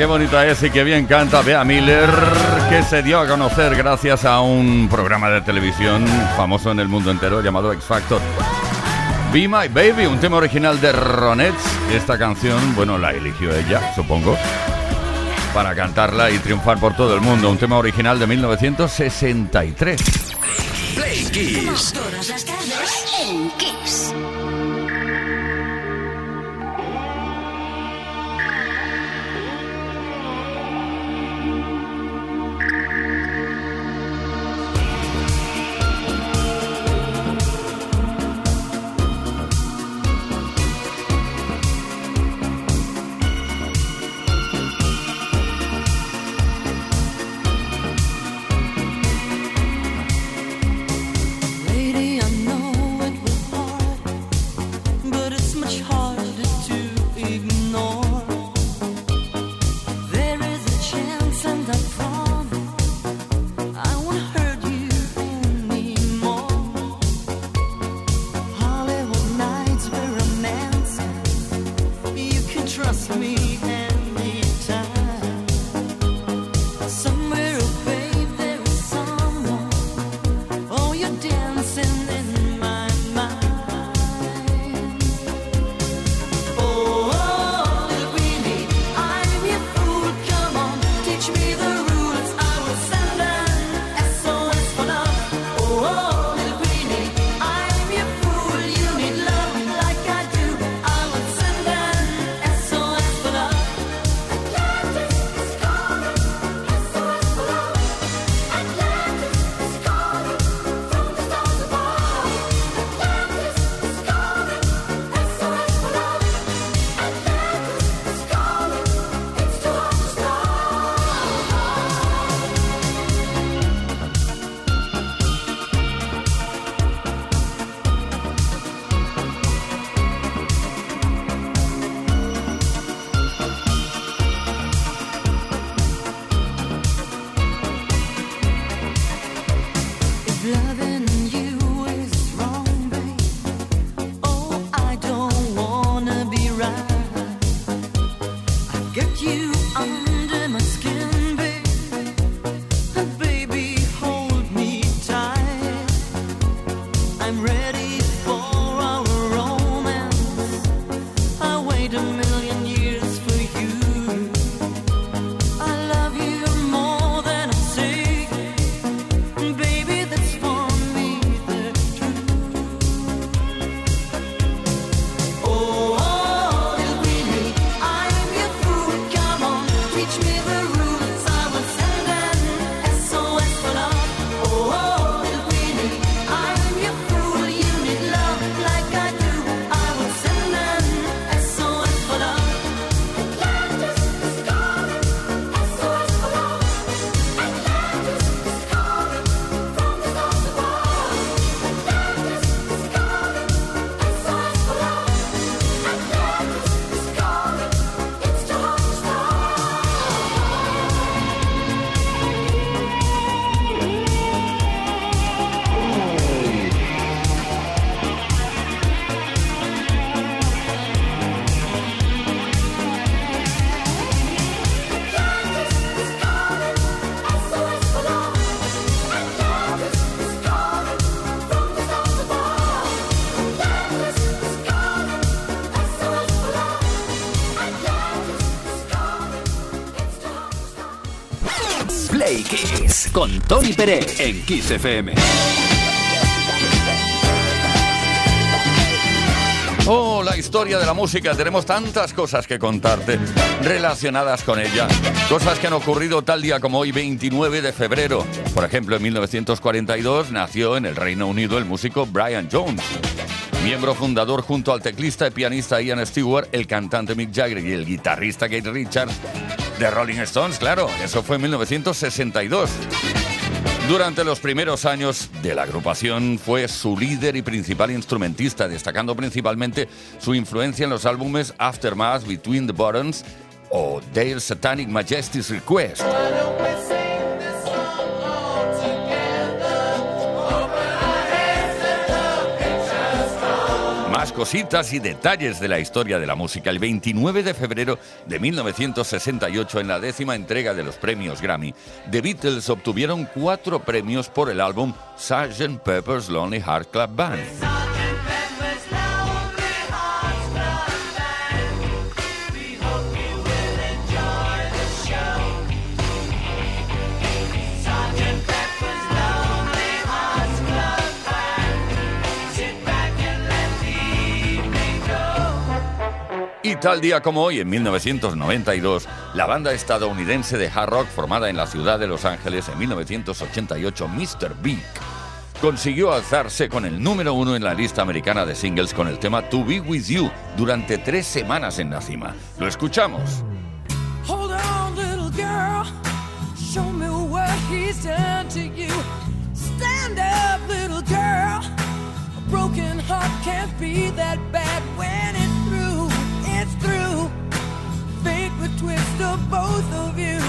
Qué bonita es y qué bien canta Bea Miller, que se dio a conocer gracias a un programa de televisión famoso en el mundo entero llamado X Factor. Be My Baby, un tema original de Ronettes. Esta canción, bueno, la eligió ella, supongo, para cantarla y triunfar por todo el mundo. Un tema original de 1963. Play Kiss. en Kiss. Tony Pérez en Kiss FM. Oh, la historia de la música. Tenemos tantas cosas que contarte relacionadas con ella. Cosas que han ocurrido tal día como hoy, 29 de febrero. Por ejemplo, en 1942 nació en el Reino Unido el músico Brian Jones. Miembro fundador junto al teclista y pianista Ian Stewart, el cantante Mick Jagger y el guitarrista Keith Richards de Rolling Stones, claro, eso fue en 1962. Durante los primeros años de la agrupación fue su líder y principal instrumentista, destacando principalmente su influencia en los álbumes Aftermath, Between the Buttons o Dale Satanic Majesty's Request. Cositas y detalles de la historia de la música. El 29 de febrero de 1968, en la décima entrega de los premios Grammy, The Beatles obtuvieron cuatro premios por el álbum Sgt. Pepper's Lonely Heart Club Band. Tal día como hoy, en 1992, la banda estadounidense de hard rock formada en la ciudad de Los Ángeles en 1988, Mr. Big, consiguió alzarse con el número uno en la lista americana de singles con el tema To Be With You durante tres semanas en la cima. Lo escuchamos. Hold on, little girl. Show me what he's done to you. Stand up, little girl. A broken heart can't be that bad when it's twist of both of you.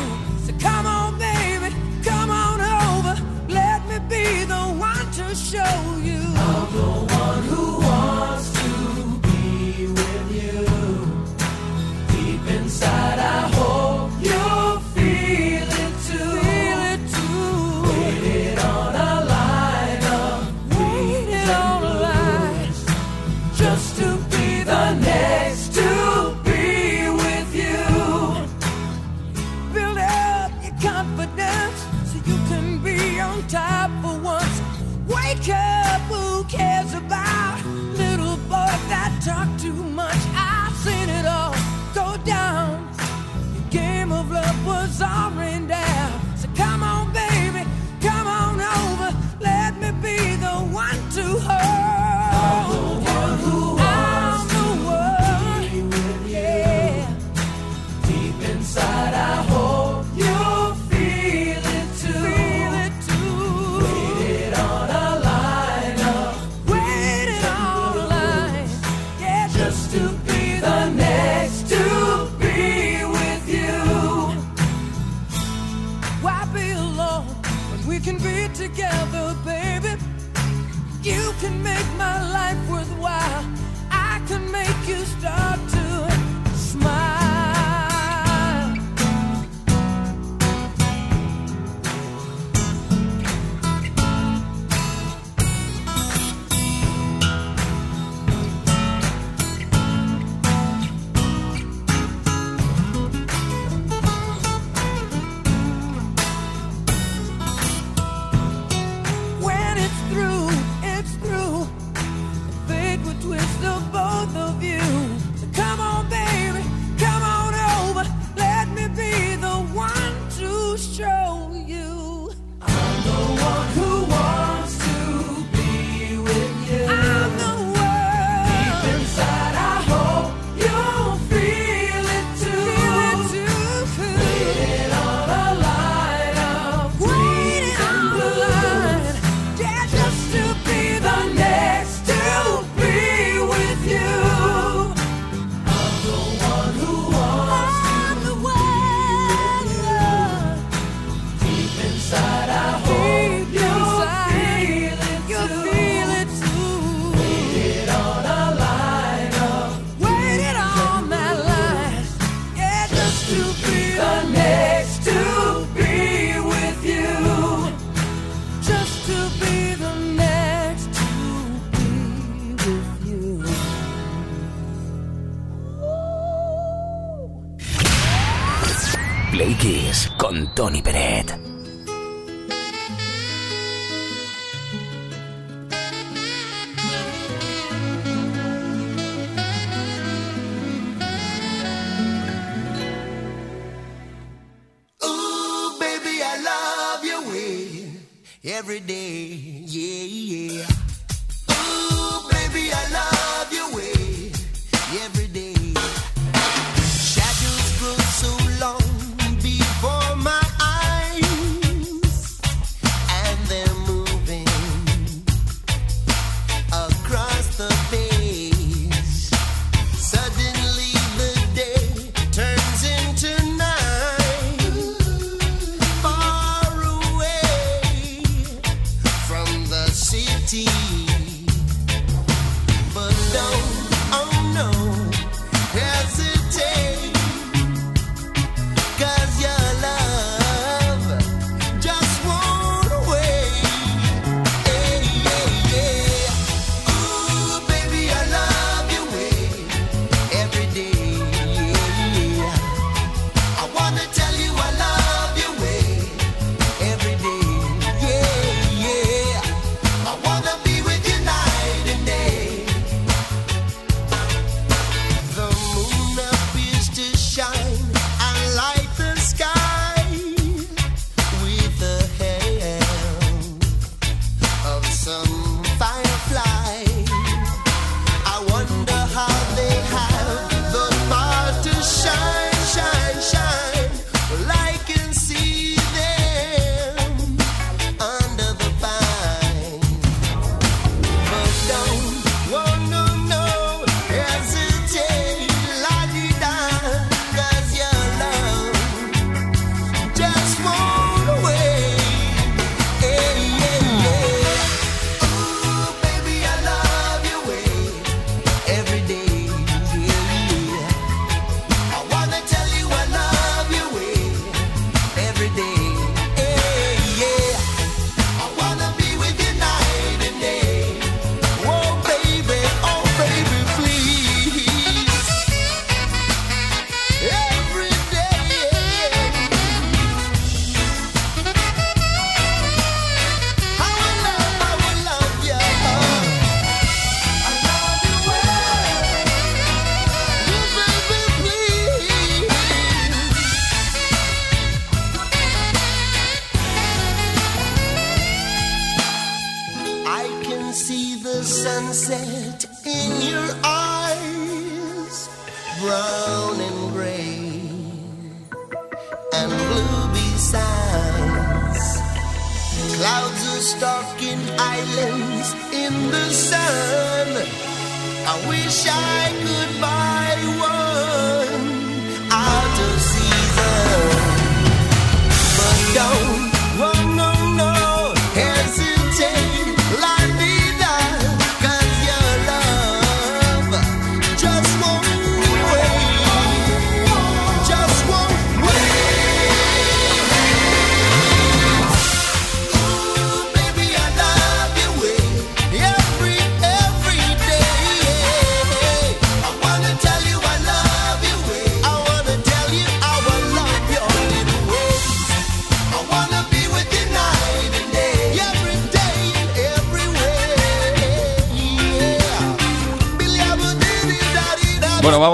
So come on, baby, come on over. Let me be the one to show you. I'm the one who wants to be with you. Deep inside, I hope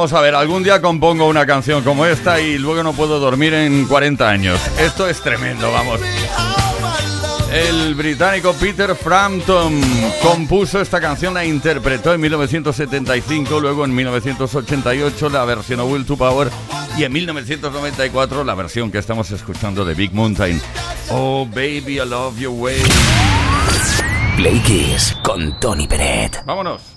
vamos a ver, algún día compongo una canción como esta y luego no puedo dormir en 40 años. Esto es tremendo, vamos. El británico Peter Frampton compuso esta canción, la interpretó en 1975, luego en 1988 la versión Will to Power y en 1994 la versión que estamos escuchando de Big Mountain. Oh baby, I love your way. Play Kiss con Tony Peret. Vámonos.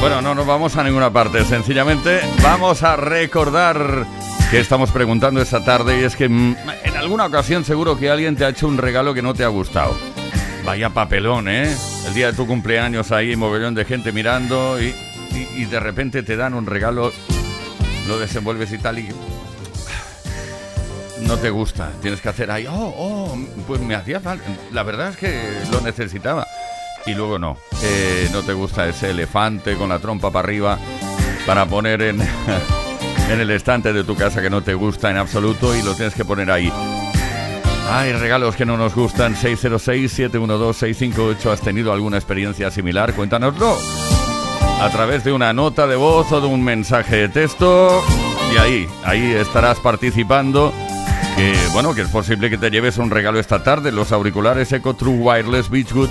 Bueno, no nos vamos a ninguna parte, sencillamente vamos a recordar que estamos preguntando esta tarde y es que mm, en alguna ocasión seguro que alguien te ha hecho un regalo que no te ha gustado. Vaya papelón, ¿eh? El día de tu cumpleaños ahí, mogollón de gente mirando y, y- y de repente te dan un regalo, lo desenvuelves y tal y no te gusta. Tienes que hacer ahí, oh, oh, pues me hacía falta. La verdad es que lo necesitaba y luego no. Eh, no te gusta ese elefante con la trompa para arriba para poner en, en el estante de tu casa que no te gusta en absoluto y lo tienes que poner ahí. Hay regalos que no nos gustan. 606-712-658. ¿Has tenido alguna experiencia similar? Cuéntanoslo. A través de una nota de voz o de un mensaje de texto. Y ahí, ahí estarás participando. Que bueno, que es posible que te lleves un regalo esta tarde. Los auriculares Eco True Wireless Beachwood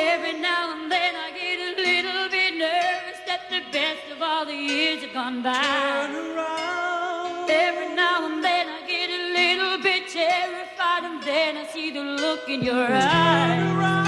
Every now and then I get a little bit nervous that the best of all the years have gone by. Turn around. Every now and then I get a little bit terrified, and then I see the look in your eyes. Turn around.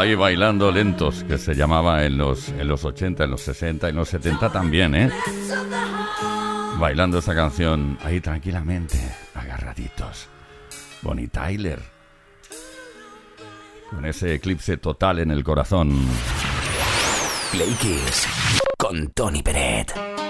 ahí bailando lentos, que se llamaba en los, en los 80, en los 60, en los 70 también, ¿eh? Bailando esa canción ahí tranquilamente, agarraditos. Bonnie Tyler. Con ese eclipse total en el corazón. Play con Tony Peret.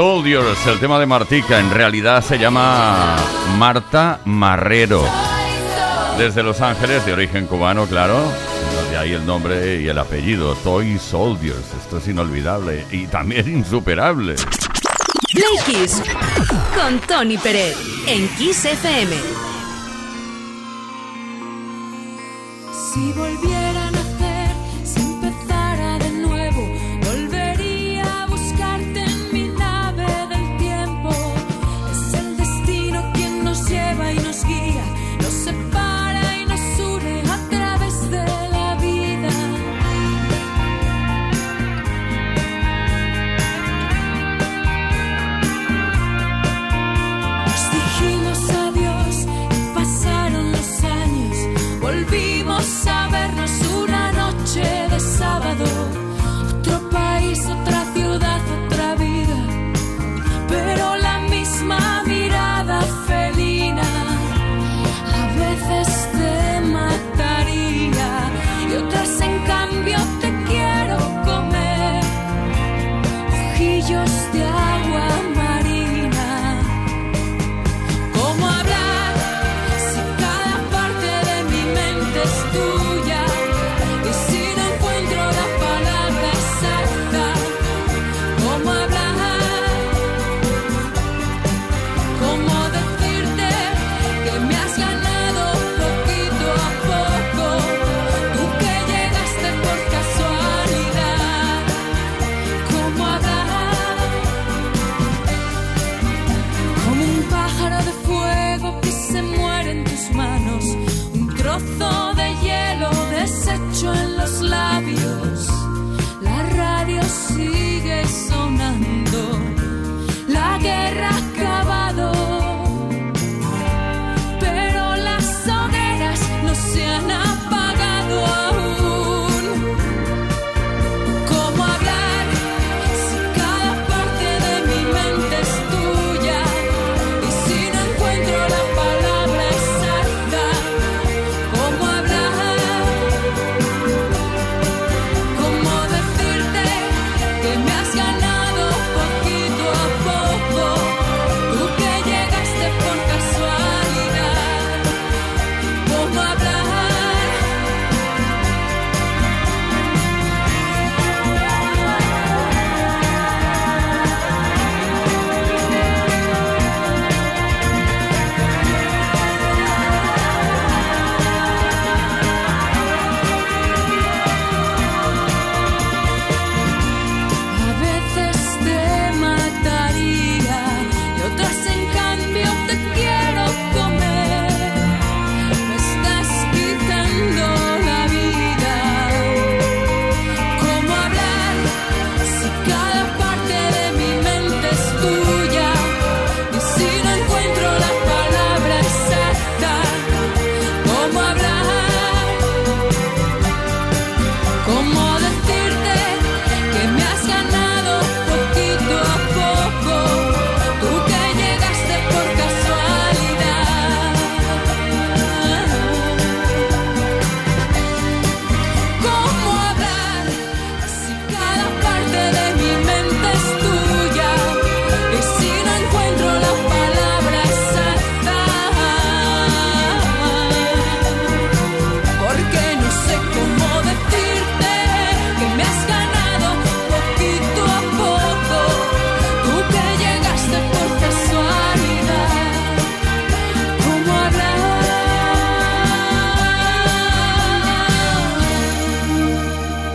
Soldiers, el tema de Martica, en realidad se llama Marta Marrero. Desde Los Ángeles, de origen cubano, claro. De ahí el nombre y el apellido, Toy Soldiers. Esto es inolvidable y también insuperable. Play con Tony Pérez en Kiss FM. Si volviera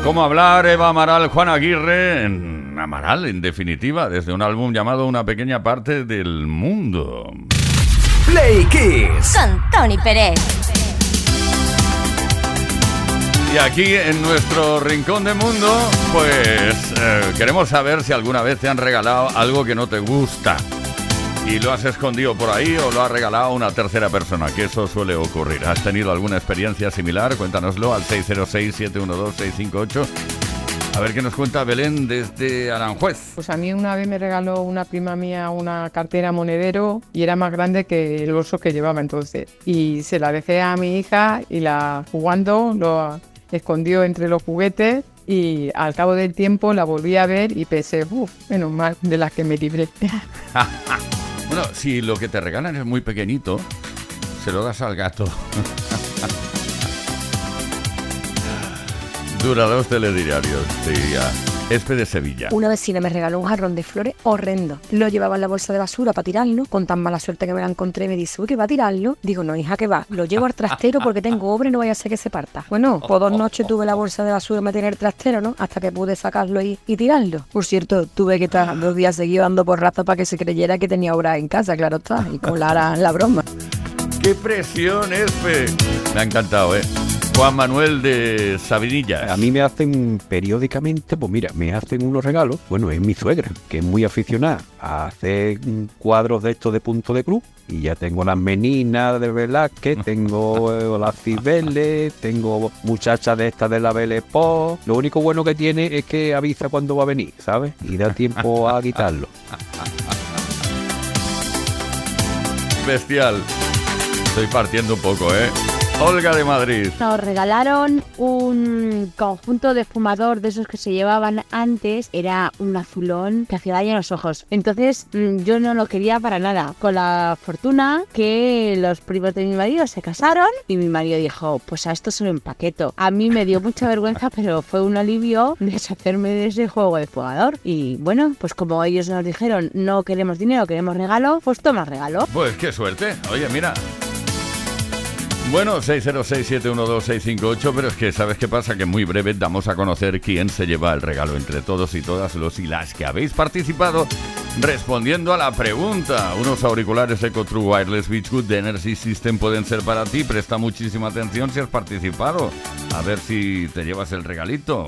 ¿Cómo hablar? Eva Amaral, Juan Aguirre, en Amaral, en definitiva, desde un álbum llamado Una pequeña parte del mundo. Play Kiss. Con Tony Pérez. Y aquí en nuestro rincón de mundo, pues eh, queremos saber si alguna vez te han regalado algo que no te gusta. Y lo has escondido por ahí o lo has regalado una tercera persona, que eso suele ocurrir. ¿Has tenido alguna experiencia similar? Cuéntanoslo al 606-712-658. A ver qué nos cuenta Belén desde Aranjuez. Pues a mí una vez me regaló una prima mía una cartera monedero y era más grande que el bolso que llevaba entonces. Y se la dejé a mi hija y la jugando lo escondió entre los juguetes y al cabo del tiempo la volví a ver y pensé, uff, menos mal de las que me libré. Bueno, si lo que te regalan es muy pequeñito, se lo das al gato. Dura dos telediarios, diría. Espe de Sevilla. Una vecina me regaló un jarrón de flores horrendo. Lo llevaba en la bolsa de basura para tirarlo. Con tan mala suerte que me la encontré, me dice, uy, que va a tirarlo. Digo, no, hija, que va. Lo llevo al trastero porque tengo obra y no vaya a ser que se parta. Bueno, por dos noches tuve la bolsa de basura metida en el trastero, ¿no? Hasta que pude sacarlo y, y tirarlo. Por cierto, tuve que estar dos días seguidos dando por raza para que se creyera que tenía obra en casa, claro está. Y con la, la broma. ¡Qué presión, Espe! Me ha encantado, ¿eh? Juan Manuel de Sabinilla. A mí me hacen periódicamente, pues mira, me hacen unos regalos. Bueno, es mi suegra, que es muy aficionada a hacer cuadros de estos de punto de cruz. Y ya tengo las meninas de Velázquez, tengo eh, las Cibeles, tengo muchachas de estas de la Belle. Lo único bueno que tiene es que avisa cuándo va a venir, ¿sabes? Y da tiempo a quitarlo. Bestial. Estoy partiendo un poco, ¿eh? Olga de Madrid. Nos regalaron un conjunto de fumador de esos que se llevaban antes. Era un azulón que hacía daño a los ojos. Entonces mm, yo no lo quería para nada. Con la fortuna que los primos de mi marido se casaron y mi marido dijo, pues a esto se lo empaqueto. A mí me dio mucha vergüenza, pero fue un alivio deshacerme de ese juego de fumador. Y bueno, pues como ellos nos dijeron, no queremos dinero, queremos regalo, pues toma regalo. Pues qué suerte. Oye, mira. Bueno, 606-712-658, pero es que sabes qué pasa, que muy breve damos a conocer quién se lleva el regalo entre todos y todas los y las que habéis participado respondiendo a la pregunta. Unos auriculares EcoTrue Wireless Beachwood de Energy System pueden ser para ti. Presta muchísima atención si has participado. A ver si te llevas el regalito.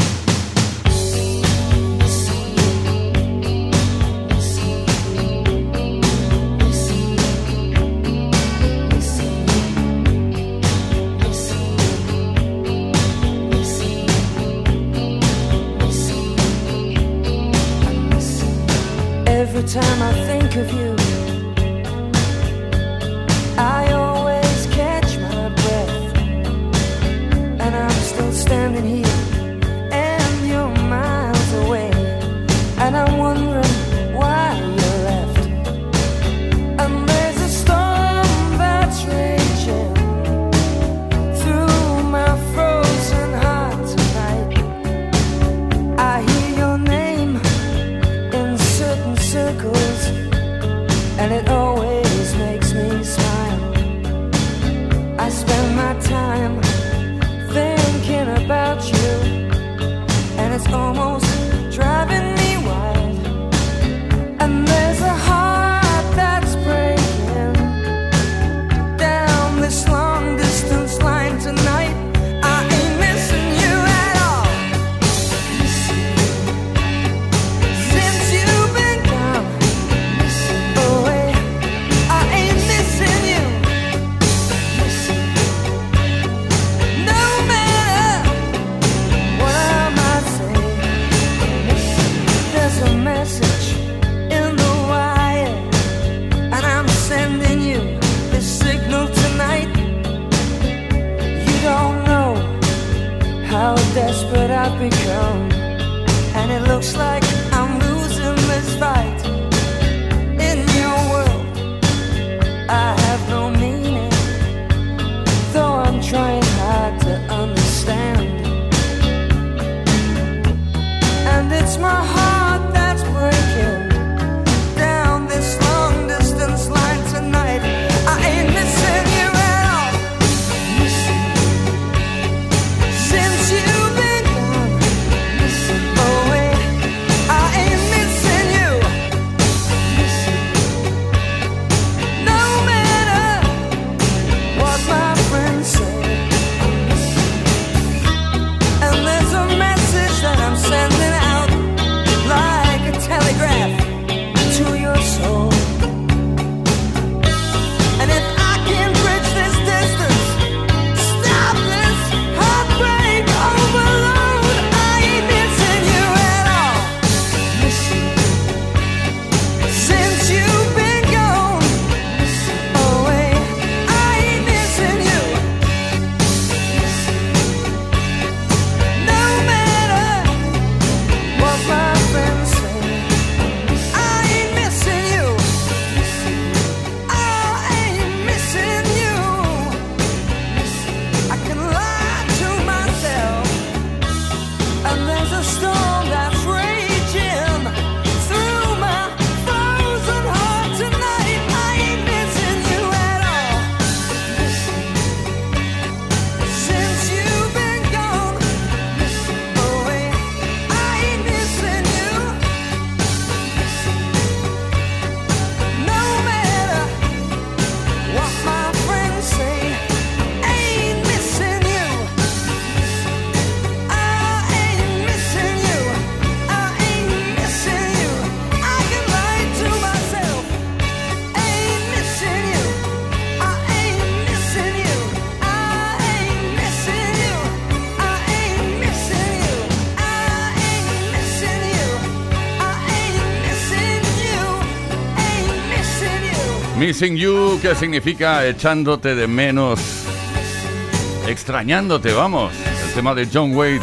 time I think of you. Missing You, que significa echándote de menos, extrañándote, vamos. El tema de John Wade.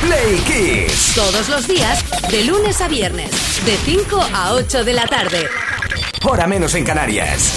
Play Kiss. Todos los días, de lunes a viernes, de 5 a 8 de la tarde. Hora menos en Canarias.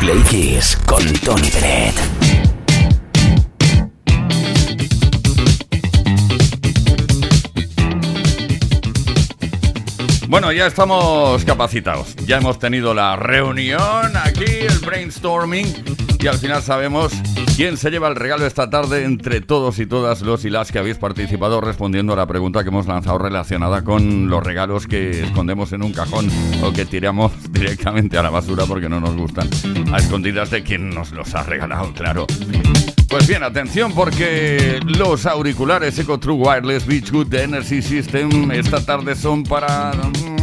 Play Kiss con Tony Peret. Bueno, ya estamos capacitados. Ya hemos tenido la reunión aquí, el brainstorming, y al final sabemos quién se lleva el regalo esta tarde entre todos y todas los y las que habéis participado respondiendo a la pregunta que hemos lanzado relacionada con los regalos que escondemos en un cajón o que tiramos directamente a la basura porque no nos gustan. A escondidas de quien nos los ha regalado, claro. Pues bien, atención porque los auriculares Eco True Wireless Beachwood de Energy System esta tarde son para mm,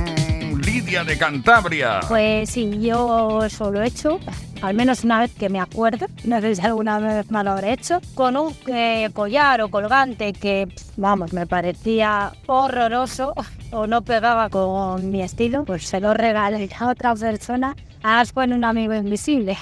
Lidia de Cantabria. Pues sí, yo eso lo he hecho, al menos una vez que me acuerdo, no sé si alguna vez me lo habré hecho, con un eh, collar o colgante que, vamos, me parecía horroroso o no pegaba con mi estilo, pues se lo regalé a otra persona, además fue un amigo invisible.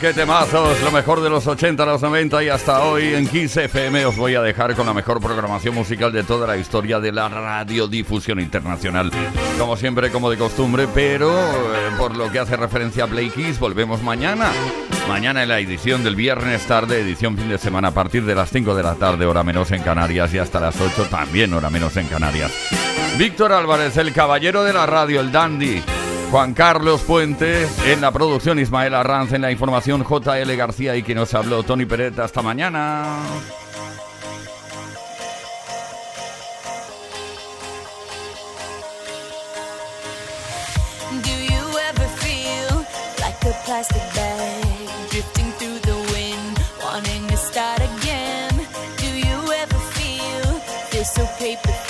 Qué temazos, lo mejor de los 80, los 90 y hasta hoy en 15 FM os voy a dejar con la mejor programación musical de toda la historia de la radiodifusión internacional. Como siempre, como de costumbre, pero eh, por lo que hace referencia a Play Kiss, volvemos mañana. Mañana en la edición del viernes tarde, edición fin de semana a partir de las 5 de la tarde, hora menos en Canarias, y hasta las 8 también, hora menos en Canarias. Víctor Álvarez, el caballero de la radio, el dandy. Juan Carlos Puente, en la producción Ismael Arranz, en la información JL García y quien nos habló Tony Peret. Hasta mañana. So paper